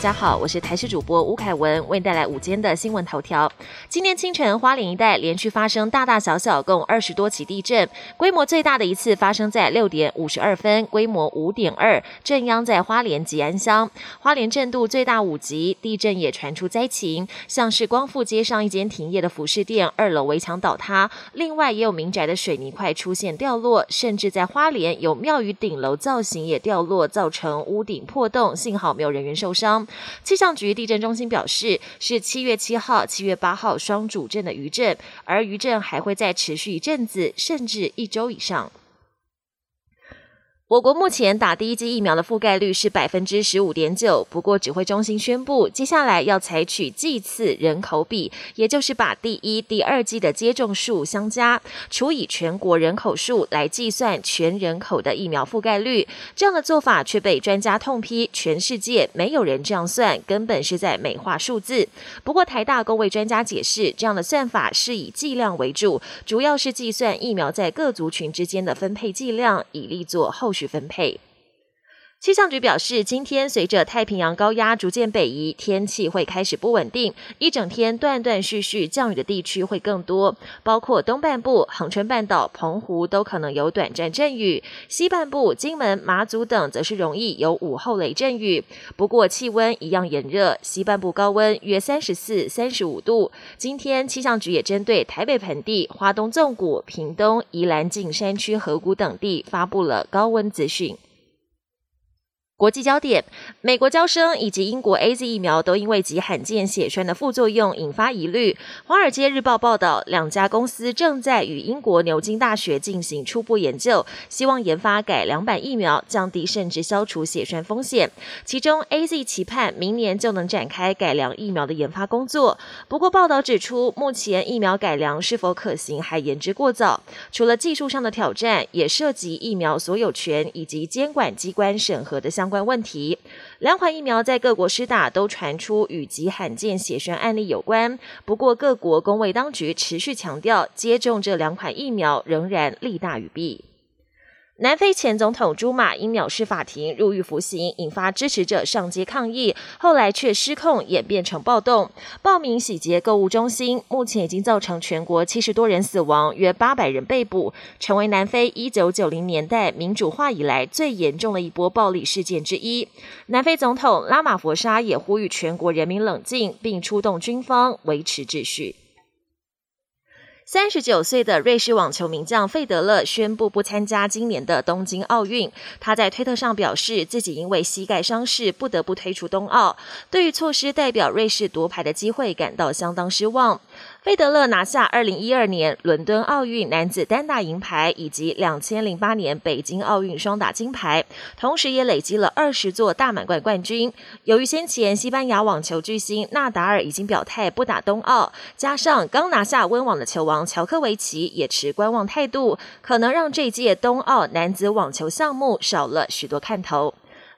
大家好，我是台视主播吴凯文，为您带来午间的新闻头条。今天清晨，花莲一带连续发生大大小小共二十多起地震，规模最大的一次发生在六点五十二分，规模五点二，震央在花莲吉安乡，花莲震度最大五级。地震也传出灾情，像是光复街上一间停业的服饰店二楼围墙倒塌，另外也有民宅的水泥块出现掉落，甚至在花莲有庙宇顶楼造型也掉落，造成屋顶破洞，幸好没有人员受伤。气象局地震中心表示，是七月七号、七月八号双主震的余震，而余震还会再持续一阵子，甚至一周以上。我国目前打第一剂疫苗的覆盖率是百分之十五点九，不过指挥中心宣布，接下来要采取剂次人口比，也就是把第一、第二剂的接种数相加，除以全国人口数来计算全人口的疫苗覆盖率。这样的做法却被专家痛批，全世界没有人这样算，根本是在美化数字。不过台大工位专家解释，这样的算法是以剂量为主，主要是计算疫苗在各族群之间的分配剂量，以利做后。去分配。气象局表示，今天随着太平洋高压逐渐北移，天气会开始不稳定，一整天断断续续降雨的地区会更多，包括东半部、恒春半岛、澎湖都可能有短暂阵雨；西半部、金门、马祖等则是容易有午后雷阵雨。不过气温一样炎热，西半部高温约三十四、三十五度。今天气象局也针对台北盆地、花东纵谷、屏东、宜兰近山区河谷等地发布了高温资讯。国际焦点：美国交生以及英国 A Z 疫苗都因为极罕见血栓的副作用引发疑虑。华尔街日报报道，两家公司正在与英国牛津大学进行初步研究，希望研发改良版疫苗，降低甚至消除血栓风险。其中，A Z 期盼明年就能展开改良疫苗的研发工作。不过，报道指出，目前疫苗改良是否可行还言之过早。除了技术上的挑战，也涉及疫苗所有权以及监管机关审核的相。关问题，两款疫苗在各国施打都传出与极罕见血栓案例有关。不过，各国公卫当局持续强调，接种这两款疫苗仍然利大于弊。南非前总统朱马因藐视法庭入狱服刑，引发支持者上街抗议，后来却失控演变成暴动，暴民洗劫购物中心，目前已经造成全国七十多人死亡，约八百人被捕，成为南非一九九零年代民主化以来最严重的一波暴力事件之一。南非总统拉马佛沙也呼吁全国人民冷静，并出动军方维持秩序。三十九岁的瑞士网球名将费德勒宣布不参加今年的东京奥运。他在推特上表示，自己因为膝盖伤势不得不退出冬奥，对于错失代表瑞士夺牌的机会感到相当失望。费德勒拿下二零一二年伦敦奥运男子单打银牌，以及两千零八年北京奥运双打金牌，同时也累积了二十座大满贯冠军。由于先前西班牙网球巨星纳达尔已经表态不打冬奥，加上刚拿下温网的球王乔科维奇也持观望态度，可能让这届冬奥男子网球项目少了许多看头。